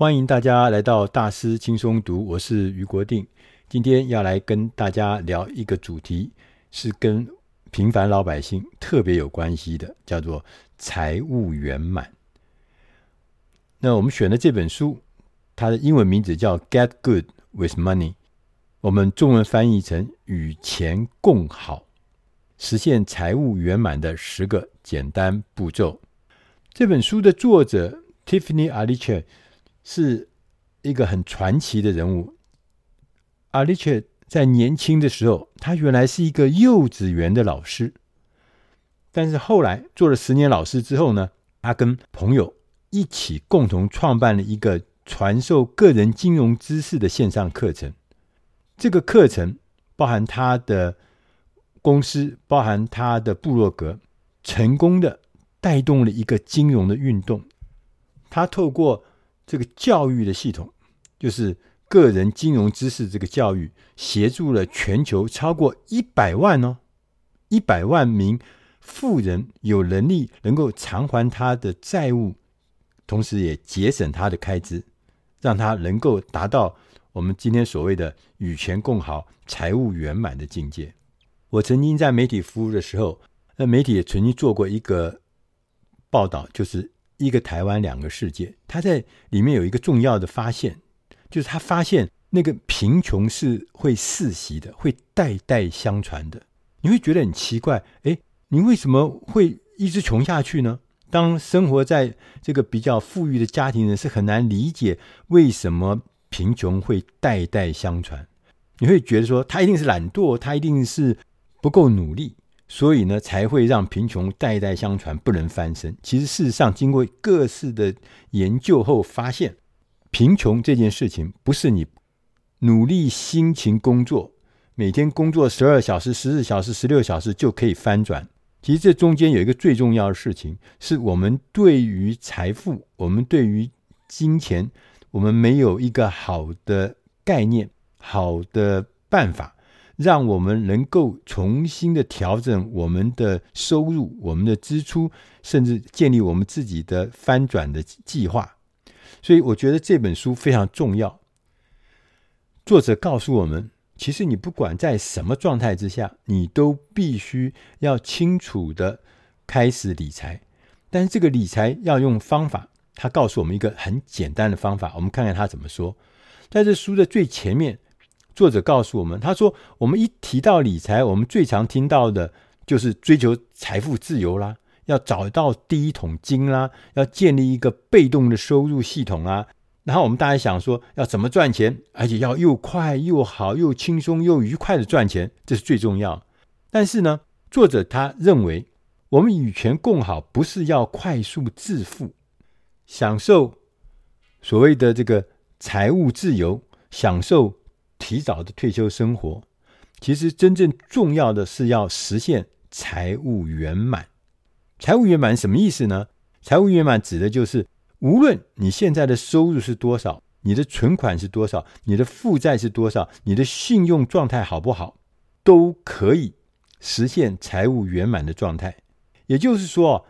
欢迎大家来到大师轻松读，我是俞国定。今天要来跟大家聊一个主题，是跟平凡老百姓特别有关系的，叫做财务圆满。那我们选的这本书，它的英文名字叫《Get Good with Money》，我们中文翻译成“与钱共好，实现财务圆满的十个简单步骤”。这本书的作者 Tiffany Aliche。是一个很传奇的人物。阿里切在年轻的时候，他原来是一个幼稚园的老师，但是后来做了十年老师之后呢，他跟朋友一起共同创办了一个传授个人金融知识的线上课程。这个课程包含他的公司，包含他的部落格，成功的带动了一个金融的运动。他透过这个教育的系统，就是个人金融知识这个教育，协助了全球超过一百万哦，一百万名富人有能力能够偿还他的债务，同时也节省他的开支，让他能够达到我们今天所谓的与钱共好、财务圆满的境界。我曾经在媒体服务的时候，那媒体也曾经做过一个报道，就是。一个台湾，两个世界。他在里面有一个重要的发现，就是他发现那个贫穷是会世袭的，会代代相传的。你会觉得很奇怪，哎，你为什么会一直穷下去呢？当生活在这个比较富裕的家庭人是很难理解为什么贫穷会代代相传。你会觉得说他一定是懒惰，他一定是不够努力。所以呢，才会让贫穷代代相传，不能翻身。其实，事实上，经过各式的研究后，发现贫穷这件事情不是你努力辛勤工作，每天工作十二小时、十四小时、十六小时就可以翻转。其实，这中间有一个最重要的事情，是我们对于财富、我们对于金钱，我们没有一个好的概念、好的办法。让我们能够重新的调整我们的收入、我们的支出，甚至建立我们自己的翻转的计划。所以，我觉得这本书非常重要。作者告诉我们，其实你不管在什么状态之下，你都必须要清楚的开始理财。但是，这个理财要用方法。他告诉我们一个很简单的方法，我们看看他怎么说。在这书的最前面。作者告诉我们，他说：“我们一提到理财，我们最常听到的就是追求财富自由啦，要找到第一桶金啦，要建立一个被动的收入系统啊。然后我们大家想说，要怎么赚钱，而且要又快又好又轻松又愉快的赚钱，这是最重要。但是呢，作者他认为，我们与钱共好，不是要快速致富，享受所谓的这个财务自由，享受。”提早的退休生活，其实真正重要的是要实现财务圆满。财务圆满什么意思呢？财务圆满指的就是，无论你现在的收入是多少，你的存款是多少，你的负债是多少，你的信用状态好不好，都可以实现财务圆满的状态。也就是说，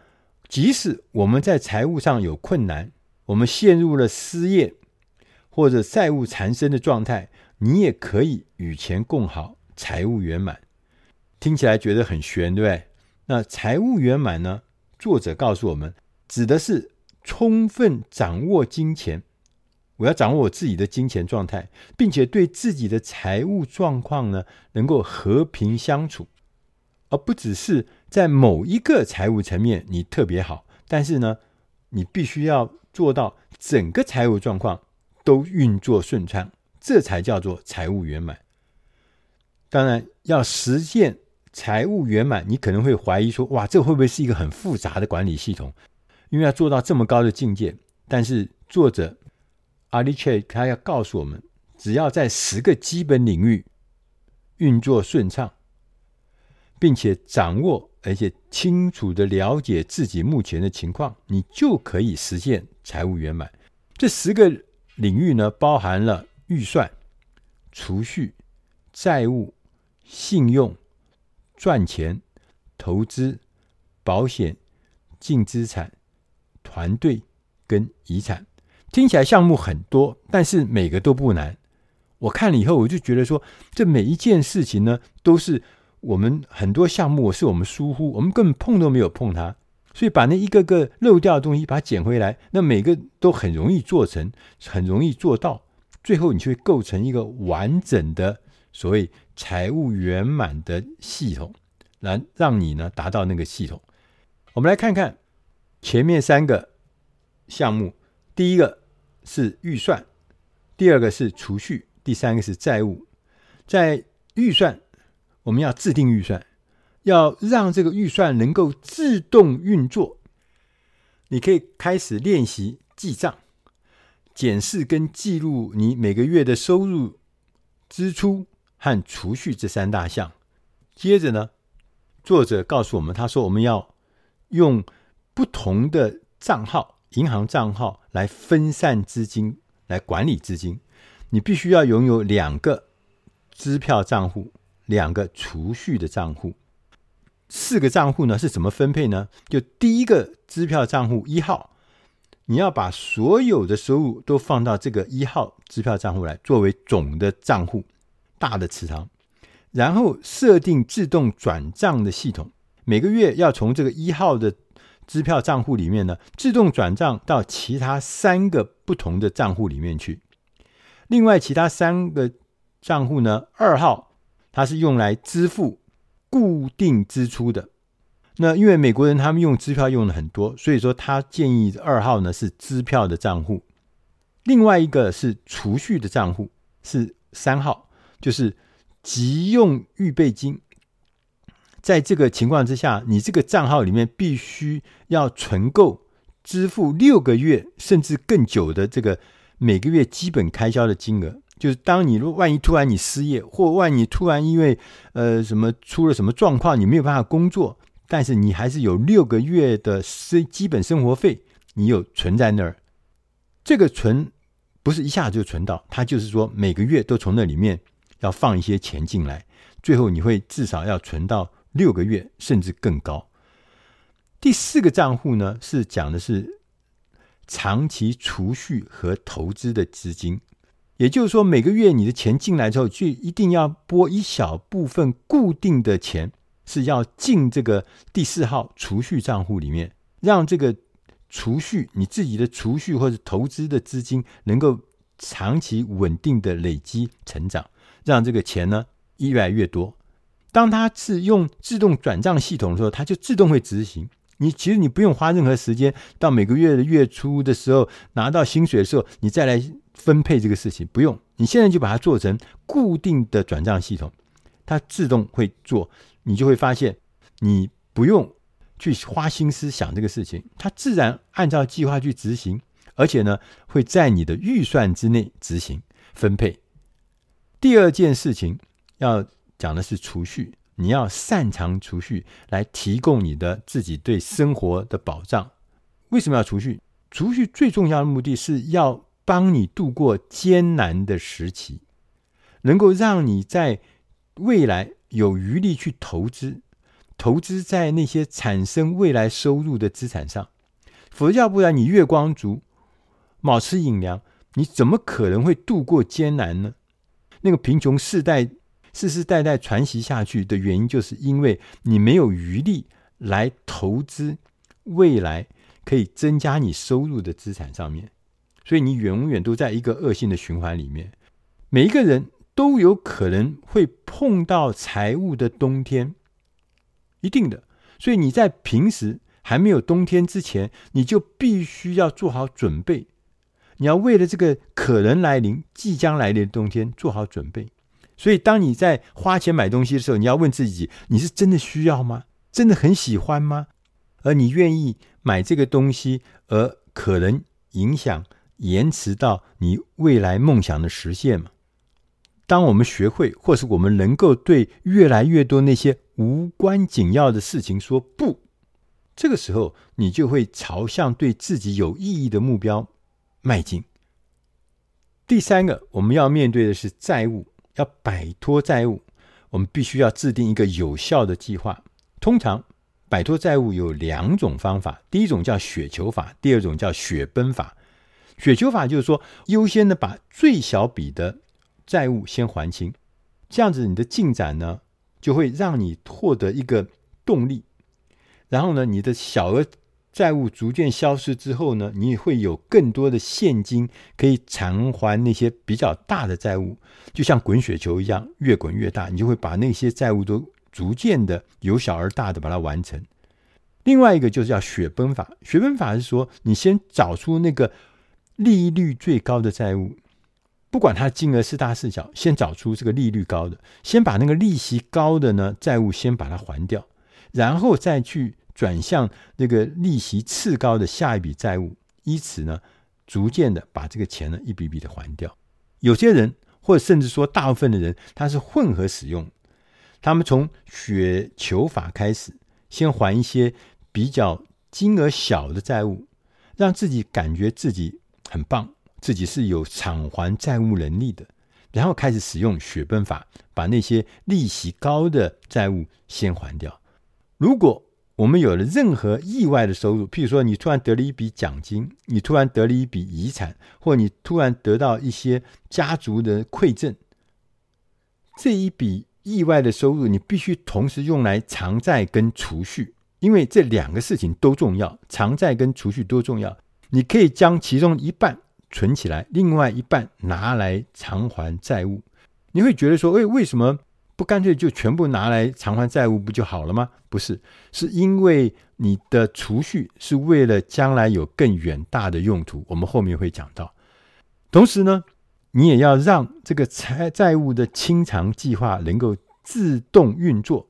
即使我们在财务上有困难，我们陷入了失业或者债务缠身的状态。你也可以与钱共好，财务圆满，听起来觉得很玄，对不对？那财务圆满呢？作者告诉我们，指的是充分掌握金钱。我要掌握我自己的金钱状态，并且对自己的财务状况呢，能够和平相处，而不只是在某一个财务层面你特别好，但是呢，你必须要做到整个财务状况都运作顺畅。这才叫做财务圆满。当然，要实现财务圆满，你可能会怀疑说：“哇，这会不会是一个很复杂的管理系统？因为要做到这么高的境界。”但是，作者阿里切他要告诉我们，只要在十个基本领域运作顺畅，并且掌握而且清楚地了解自己目前的情况，你就可以实现财务圆满。这十个领域呢，包含了。预算、储蓄、债务、信用、赚钱、投资、保险、净资产、团队跟遗产，听起来项目很多，但是每个都不难。我看了以后，我就觉得说，这每一件事情呢，都是我们很多项目是我们疏忽，我们根本碰都没有碰它。所以把那一个个漏掉的东西把它捡回来，那每个都很容易做成，很容易做到，最后你就会构成一个完整的所谓财务圆满的系统，来让你呢达到那个系统。我们来看看前面三个项目，第一个是预算，第二个是储蓄。第三个是债务，在预算，我们要制定预算，要让这个预算能够自动运作。你可以开始练习记账、检视跟记录你每个月的收入、支出和储蓄这三大项。接着呢，作者告诉我们，他说我们要用不同的账号、银行账号来分散资金，来管理资金。你必须要拥有两个支票账户，两个储蓄的账户，四个账户呢是怎么分配呢？就第一个支票账户一号，你要把所有的收入都放到这个一号支票账户来，作为总的账户，大的池塘。然后设定自动转账的系统，每个月要从这个一号的支票账户里面呢，自动转账到其他三个不同的账户里面去。另外，其他三个账户呢？二号它是用来支付固定支出的。那因为美国人他们用支票用的很多，所以说他建议二号呢是支票的账户。另外一个是储蓄的账户，是三号，就是急用预备金。在这个情况之下，你这个账号里面必须要存够支付六个月甚至更久的这个。每个月基本开销的金额，就是当你如万一突然你失业，或万一突然因为呃什么出了什么状况，你没有办法工作，但是你还是有六个月的生基本生活费，你有存在那儿。这个存不是一下子就存到，它就是说每个月都从那里面要放一些钱进来，最后你会至少要存到六个月甚至更高。第四个账户呢，是讲的是。长期储蓄和投资的资金，也就是说，每个月你的钱进来之后，就一定要拨一小部分固定的钱，是要进这个第四号储蓄账户里面，让这个储蓄你自己的储蓄或者投资的资金能够长期稳定的累积成长，让这个钱呢越来越多。当它是用自动转账系统的时候，它就自动会执行。你其实你不用花任何时间，到每个月的月初的时候拿到薪水的时候，你再来分配这个事情，不用。你现在就把它做成固定的转账系统，它自动会做，你就会发现你不用去花心思想这个事情，它自然按照计划去执行，而且呢会在你的预算之内执行分配。第二件事情要讲的是储蓄。你要擅长储蓄，来提供你的自己对生活的保障。为什么要储蓄？储蓄最重要的目的是要帮你度过艰难的时期，能够让你在未来有余力去投资，投资在那些产生未来收入的资产上。否则，要不然你月光族，卯吃寅粮，你怎么可能会度过艰难呢？那个贫穷世代。世世代代传袭下去的原因，就是因为你没有余力来投资未来可以增加你收入的资产上面，所以你永远都在一个恶性的循环里面。每一个人都有可能会碰到财务的冬天，一定的。所以你在平时还没有冬天之前，你就必须要做好准备。你要为了这个可能来临、即将来临的冬天做好准备。所以，当你在花钱买东西的时候，你要问自己：你是真的需要吗？真的很喜欢吗？而你愿意买这个东西，而可能影响延迟到你未来梦想的实现吗？当我们学会，或是我们能够对越来越多那些无关紧要的事情说不，这个时候，你就会朝向对自己有意义的目标迈进。第三个，我们要面对的是债务。要摆脱债务，我们必须要制定一个有效的计划。通常摆脱债务有两种方法，第一种叫雪球法，第二种叫雪崩法。雪球法就是说，优先的把最小笔的债务先还清，这样子你的进展呢，就会让你获得一个动力。然后呢，你的小额债务逐渐消失之后呢，你也会有更多的现金可以偿还那些比较大的债务，就像滚雪球一样，越滚越大，你就会把那些债务都逐渐的由小而大的把它完成。另外一个就是叫雪崩法，雪崩法是说，你先找出那个利率最高的债务，不管它金额是大是小，先找出这个利率高的，先把那个利息高的呢债务先把它还掉，然后再去转向那个利息次高的下一笔债务，以此呢逐渐的把这个钱呢一笔笔的还掉。有些人或者甚至说大部分的人，他是混合使用，他们从雪球法开始，先还一些。比较金额小的债务，让自己感觉自己很棒，自己是有偿还债务能力的，然后开始使用雪崩法，把那些利息高的债务先还掉。如果我们有了任何意外的收入，譬如说你突然得了一笔奖金，你突然得了一笔遗产，或你突然得到一些家族的馈赠，这一笔意外的收入，你必须同时用来偿债跟储蓄。因为这两个事情都重要，偿债跟储蓄都重要。你可以将其中一半存起来，另外一半拿来偿还债务。你会觉得说，哎，为什么不干脆就全部拿来偿还债务不就好了吗？不是，是因为你的储蓄是为了将来有更远大的用途。我们后面会讲到。同时呢，你也要让这个财债务的清偿计划能够自动运作。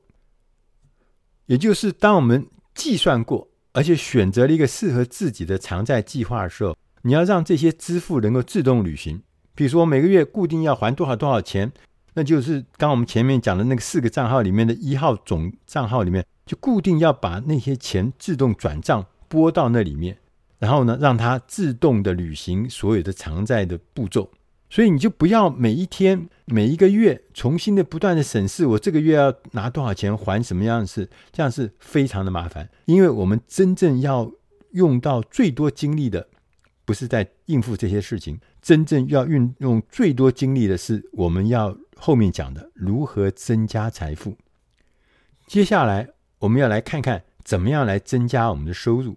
也就是当我们计算过，而且选择了一个适合自己的偿债计划的时候，你要让这些支付能够自动履行。比如说每个月固定要还多少多少钱，那就是刚我们前面讲的那个四个账号里面的一号总账号里面，就固定要把那些钱自动转账拨到那里面，然后呢，让它自动的履行所有的偿债的步骤。所以你就不要每一天、每一个月重新的不断的审视，我这个月要拿多少钱还什么样的事，这样是非常的麻烦。因为我们真正要用到最多精力的，不是在应付这些事情，真正要运用最多精力的是我们要后面讲的如何增加财富。接下来我们要来看看怎么样来增加我们的收入。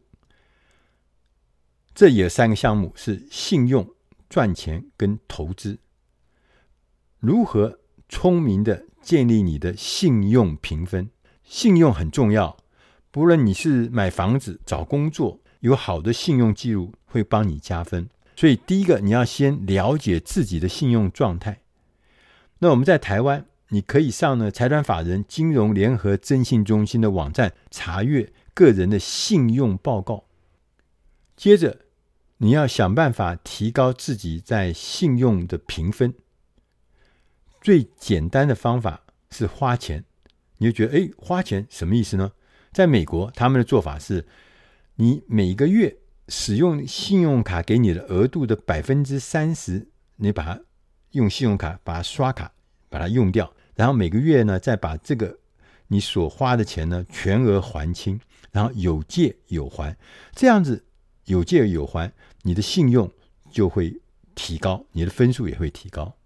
这有三个项目是信用。赚钱跟投资，如何聪明的建立你的信用评分？信用很重要，不论你是买房子、找工作，有好的信用记录会帮你加分。所以，第一个你要先了解自己的信用状态。那我们在台湾，你可以上呢财团法人金融联合征信中心的网站查阅个人的信用报告。接着。你要想办法提高自己在信用的评分。最简单的方法是花钱。你就觉得，哎，花钱什么意思呢？在美国，他们的做法是，你每个月使用信用卡给你的额度的百分之三十，你把它用信用卡把它刷卡把它用掉，然后每个月呢，再把这个你所花的钱呢全额还清，然后有借有还，这样子。有借有还，你的信用就会提高，你的分数也会提高。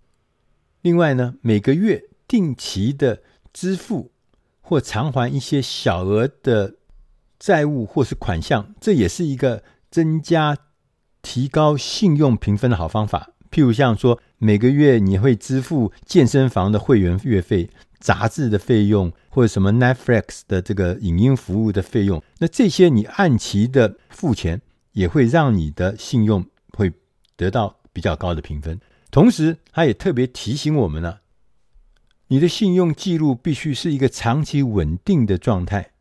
另外呢，每个月定期的支付或偿还一些小额的债务或是款项，这也是一个增加、提高信用评分的好方法。譬如像说，每个月你会支付健身房的会员月费、杂志的费用，或者什么 Netflix 的这个影音服务的费用，那这些你按期的付钱。也会让你的信用会得到比较高的评分。同时，他也特别提醒我们了，你的信用记录必须是一个长期稳定的状态。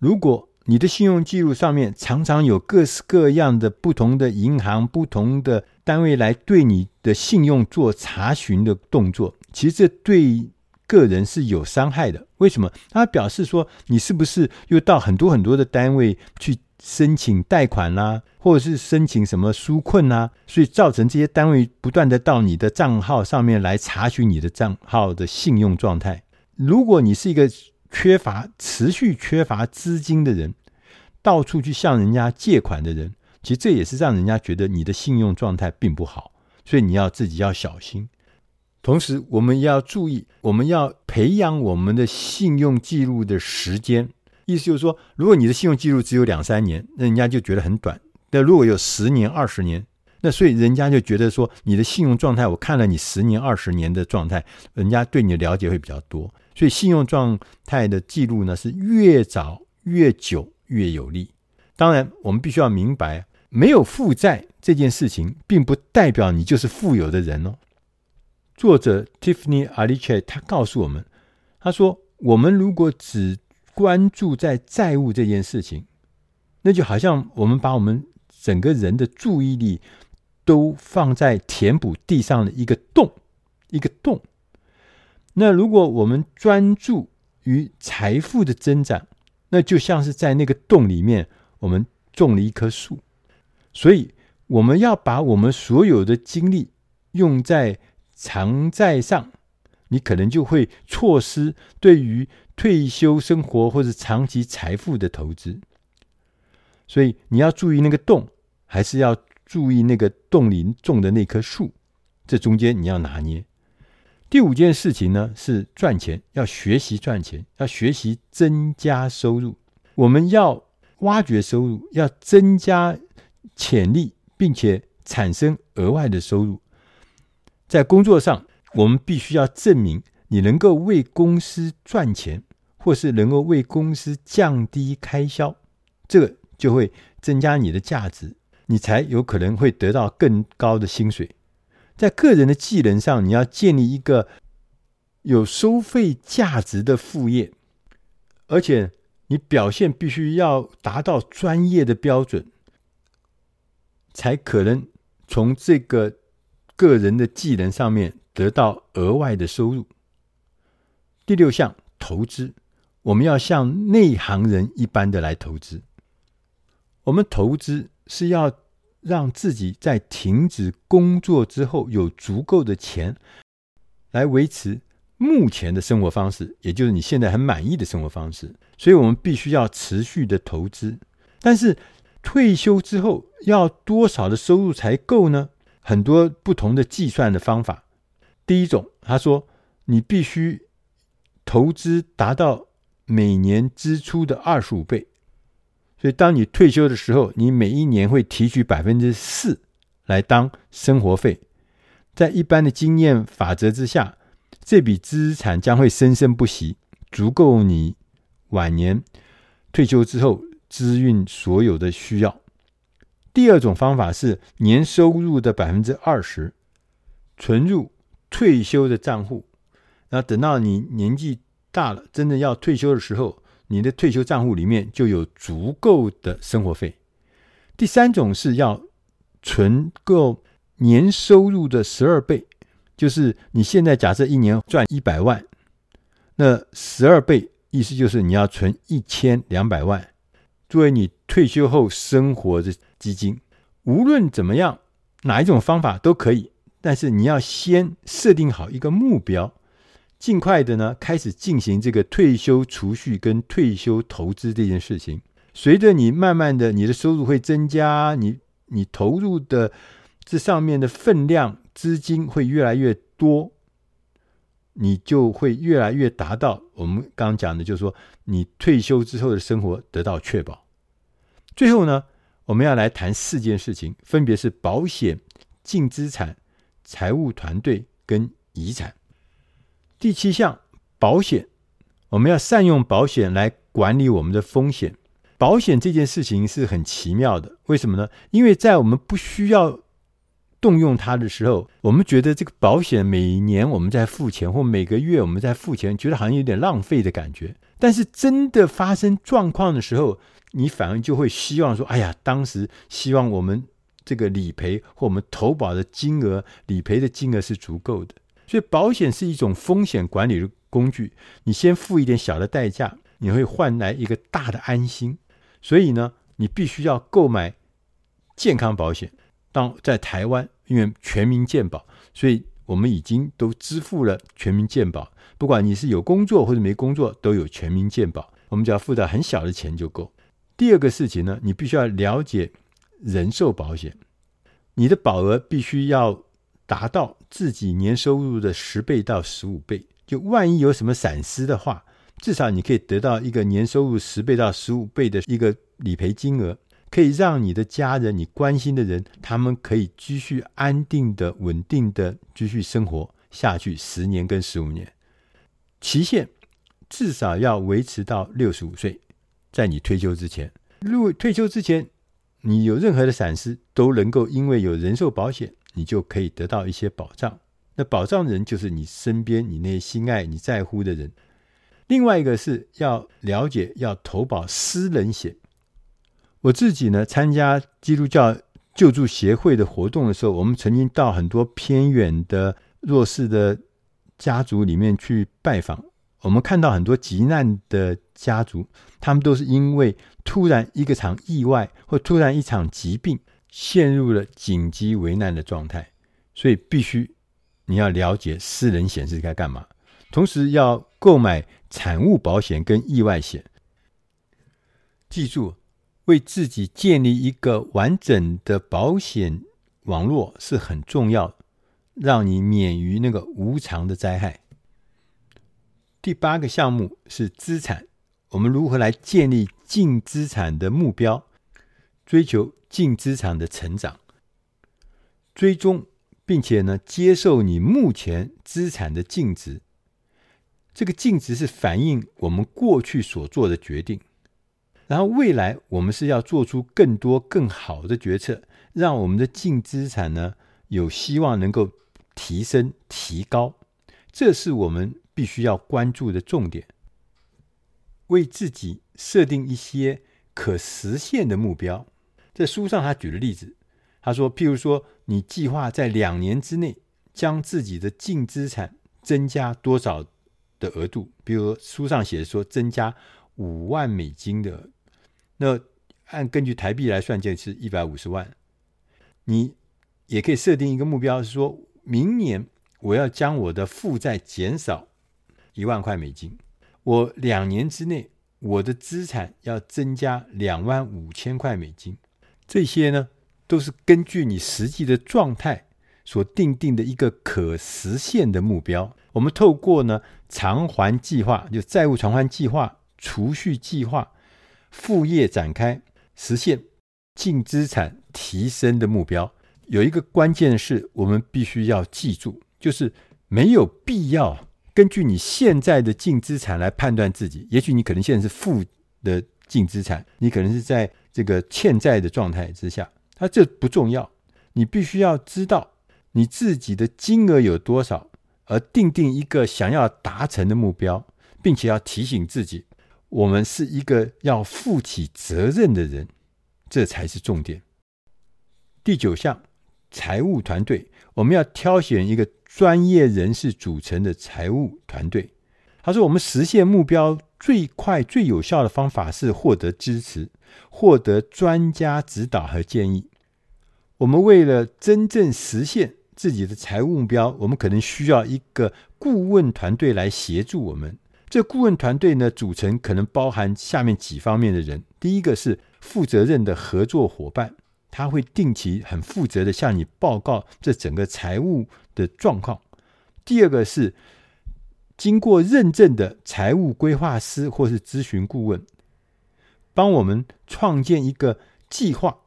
如果你的信用记录上面常常有各式各样的不同的银行、不同的单位来对你的信用做查询的动作，其实这对个人是有伤害的。为什么？他表示说，你是不是又到很多很多的单位去？申请贷款啦、或者是申请什么纾困呐、所以造成这些单位不断的到你的账号上面来查询你的账号的信用状态。如果你是一个缺乏持续缺乏资金的人，到处去向人家借款的人，其实这也是让人家觉得你的信用状态并不好，所以你要自己要小心。同时，我们要注意，我们要培养我们的信用记录的时间。意思就是说，如果你的信用记录只有两三年，那人家就觉得很短；那如果有十年、二十年，那所以人家就觉得说，你的信用状态，我看了你十年、二十年的状态，人家对你的了解会比较多。所以，信用状态的记录呢，是越早越久越有利。当然，我们必须要明白，没有负债这件事情，并不代表你就是富有的人哦。作者 Tiffany Aliche 他告诉我们，他说：“我们如果只关注在债务这件事情，那就好像我们把我们整个人的注意力都放在填补地上的一个洞，一个洞。那如果我们专注于财富的增长，那就像是在那个洞里面，我们种了一棵树。所以，我们要把我们所有的精力用在。”偿债上，你可能就会错失对于退休生活或者长期财富的投资。所以你要注意那个洞，还是要注意那个洞里种的那棵树？这中间你要拿捏。第五件事情呢，是赚钱，要学习赚钱，要学习增加收入。我们要挖掘收入，要增加潜力，并且产生额外的收入。在工作上，我们必须要证明你能够为公司赚钱，或是能够为公司降低开销，这个就会增加你的价值，你才有可能会得到更高的薪水。在个人的技能上，你要建立一个有收费价值的副业，而且你表现必须要达到专业的标准，才可能从这个。个人的技能上面得到额外的收入。第六项，投资，我们要像内行人一般的来投资。我们投资是要让自己在停止工作之后有足够的钱来维持目前的生活方式，也就是你现在很满意的生活方式。所以我们必须要持续的投资。但是退休之后要多少的收入才够呢？很多不同的计算的方法。第一种，他说你必须投资达到每年支出的二十五倍。所以，当你退休的时候，你每一年会提取百分之四来当生活费。在一般的经验法则之下，这笔资产将会生生不息，足够你晚年退休之后支运所有的需要。第二种方法是年收入的百分之二十存入退休的账户，那等到你年纪大了，真的要退休的时候，你的退休账户里面就有足够的生活费。第三种是要存够年收入的十二倍，就是你现在假设一年赚一百万，那十二倍意思就是你要存一千两百万。作为你退休后生活的基金，无论怎么样，哪一种方法都可以。但是你要先设定好一个目标，尽快的呢开始进行这个退休储蓄跟退休投资这件事情。随着你慢慢的，你的收入会增加，你你投入的这上面的分量资金会越来越多。你就会越来越达到我们刚刚讲的，就是说你退休之后的生活得到确保。最后呢，我们要来谈四件事情，分别是保险、净资产、财务团队跟遗产。第七项，保险，我们要善用保险来管理我们的风险。保险这件事情是很奇妙的，为什么呢？因为在我们不需要动用它的时候，我们觉得这个保险每年我们在付钱，或每个月我们在付钱，觉得好像有点浪费的感觉。但是真的发生状况的时候，你反而就会希望说：“哎呀，当时希望我们这个理赔或我们投保的金额、理赔的金额是足够的。”所以，保险是一种风险管理的工具。你先付一点小的代价，你会换来一个大的安心。所以呢，你必须要购买健康保险。当在台湾，因为全民健保，所以我们已经都支付了全民健保。不管你是有工作或者没工作，都有全民健保。我们只要付到很小的钱就够。第二个事情呢，你必须要了解人寿保险，你的保额必须要达到自己年收入的十倍到十五倍。就万一有什么闪失的话，至少你可以得到一个年收入十倍到十五倍的一个理赔金额，可以让你的家人、你关心的人，他们可以继续安定的、稳定的继续生活下去十年跟十五年，期限至少要维持到六十五岁，在你退休之前。如果退休之前你有任何的闪失，都能够因为有人寿保险，你就可以得到一些保障。那保障人就是你身边你那些心爱、你在乎的人。另外一个是要了解要投保私人险。我自己呢，参加基督教救助协会的活动的时候，我们曾经到很多偏远的弱势的家族里面去拜访。我们看到很多急难的家族，他们都是因为突然一个场意外或突然一场疾病，陷入了紧急危难的状态，所以必须你要了解私人险是该干嘛。同时要购买产物保险跟意外险，记住，为自己建立一个完整的保险网络是很重要，让你免于那个无常的灾害。第八个项目是资产，我们如何来建立净资产的目标，追求净资产的成长，追踪并且呢，接受你目前资产的净值。这个净值是反映我们过去所做的决定，然后未来我们是要做出更多更好的决策，让我们的净资产呢有希望能够提升提高，这是我们必须要关注的重点。为自己设定一些可实现的目标。在书上他举了例子，他说，譬如说，你计划在两年之内将自己的净资产增加多少？的额度，比如书上写的说增加五万美金的，那按根据台币来算，就是一百五十万。你也可以设定一个目标，是说明年我要将我的负债减少一万块美金。我两年之内，我的资产要增加两万五千块美金。这些呢，都是根据你实际的状态所定定的一个可实现的目标。我们透过呢偿还计划，就债务偿还计划、储蓄计划、副业展开，实现净资产提升的目标。有一个关键是我们必须要记住，就是没有必要根据你现在的净资产来判断自己。也许你可能现在是负的净资产，你可能是在这个欠债的状态之下，他这不重要。你必须要知道你自己的金额有多少。而定定一个想要达成的目标，并且要提醒自己，我们是一个要负起责任的人，这才是重点。第九项，财务团队，我们要挑选一个专业人士组成的财务团队。他说，我们实现目标最快、最有效的方法是获得支持，获得专家指导和建议。我们为了真正实现。自己的财务目标，我们可能需要一个顾问团队来协助我们。这顾问团队呢，组成可能包含下面几方面的人：第一个是负责任的合作伙伴，他会定期很负责的向你报告这整个财务的状况；第二个是经过认证的财务规划师或是咨询顾问，帮我们创建一个计划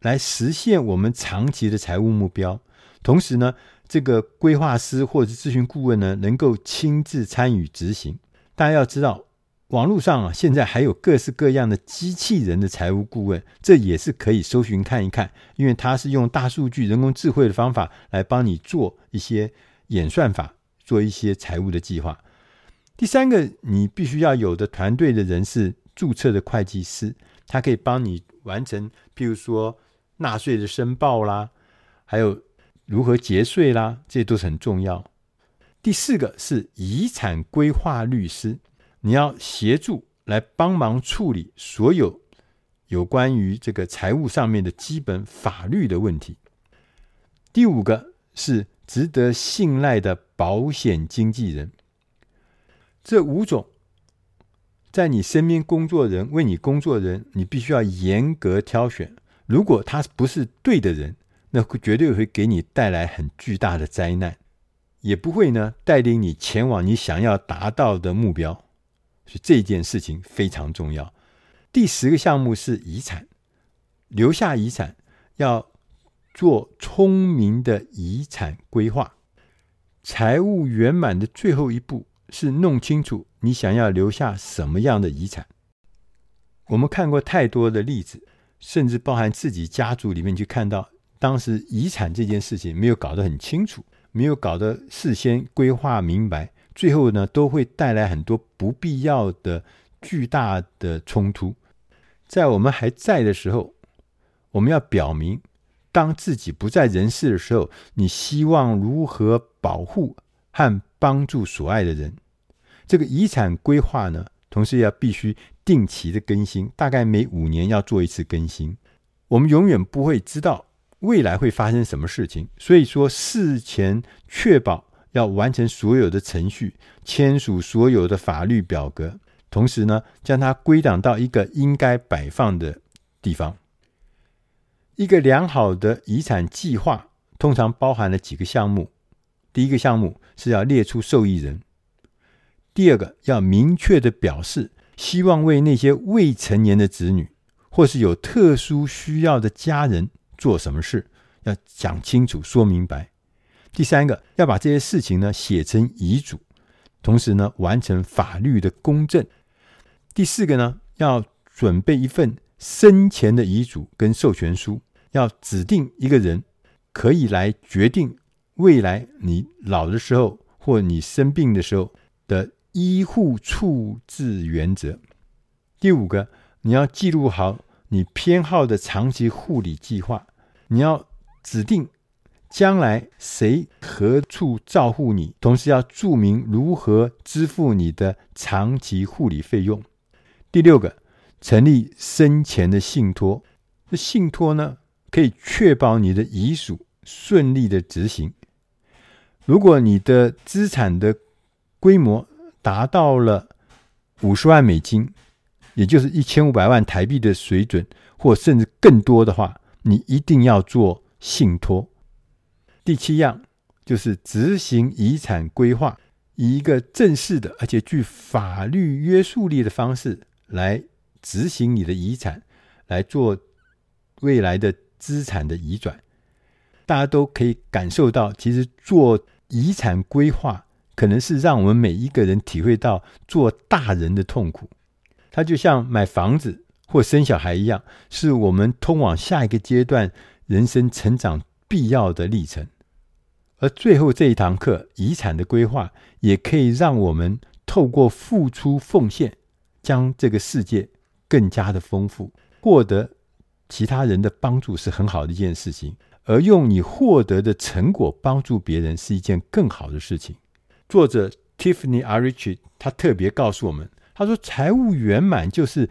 来实现我们长期的财务目标。同时呢，这个规划师或者咨询顾问呢，能够亲自参与执行。大家要知道，网络上啊，现在还有各式各样的机器人的财务顾问，这也是可以搜寻看一看，因为它是用大数据、人工智慧的方法来帮你做一些演算法，做一些财务的计划。第三个，你必须要有的团队的人是注册的会计师，他可以帮你完成，譬如说纳税的申报啦，还有。如何节税啦，这都是很重要。第四个是遗产规划律师，你要协助来帮忙处理所有有关于这个财务上面的基本法律的问题。第五个是值得信赖的保险经纪人。这五种在你身边工作人为你工作人，你必须要严格挑选。如果他不是对的人，那绝对会给你带来很巨大的灾难，也不会呢带领你前往你想要达到的目标。所以这件事情非常重要。第十个项目是遗产，留下遗产要做聪明的遗产规划。财务圆满的最后一步是弄清楚你想要留下什么样的遗产。我们看过太多的例子，甚至包含自己家族里面去看到，当时遗产这件事情没有搞得很清楚，没有搞得事先规划明白，最后呢都会带来很多不必要的巨大的冲突。在我们还在的时候，我们要表明，当自己不在人世的时候，你希望如何保护和帮助所爱的人。这个遗产规划呢，同时要必须定期的更新，大概每五年要做一次更新。我们永远不会知道未来会发生什么事情，所以说事前确保要完成所有的程序，签署所有的法律表格，同时呢，将它归档到一个应该摆放的地方。一个良好的遗产计划通常包含了几个项目，第一个项目是要列出受益人。第二个，要明确的表示希望为那些未成年的子女或是有特殊需要的家人做什么事，要讲清楚、说明白。第三个，要把这些事情呢写成遗嘱，同时呢完成法律的公证。第四个呢，要准备一份生前的遗嘱跟授权书，要指定一个人可以来决定未来你老的时候或你生病的时候的。医护处置原则。第五个，你要记录好你偏好的长期护理计划。你要指定将来谁何处照护你，同时要注明如何支付你的长期护理费用。第六个，成立生前的信托。这信托呢，可以确保你的遗嘱顺利的执行。如果你的资产的规模，达到了五十万美金，也就是一千五百万台币的水准，或甚至更多的话，你一定要做信托。第七样就是执行遗产规划，以一个正式的而且具法律约束力的方式来执行你的遗产，来做未来的资产的移转。大家都可以感受到，其实做遗产规划。可能是让我们每一个人体会到做大人的痛苦，它就像买房子或生小孩一样，是我们通往下一个阶段人生成长必要的历程。而最后这一堂课，遗产的规划，也可以让我们透过付出奉献，将这个世界更加的丰富，获得其他人的帮助是很好的一件事情，而用你获得的成果帮助别人是一件更好的事情。作者 Tiffany Arichie 他特别告诉我们，他说：“财务圆满就是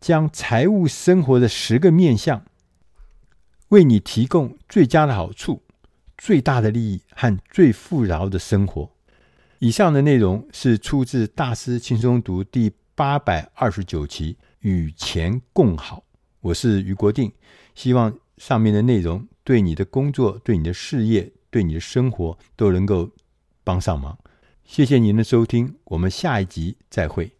将财务生活的十个面向，为你提供最佳的好处、最大的利益和最富饶的生活。”以上的内容是出自《大师轻松读》第八百二十九期《与钱共好》。我是余国定，希望上面的内容对你的工作、对你的事业、对你的生活都能够帮上忙，谢谢您的收听，我们下一集再会。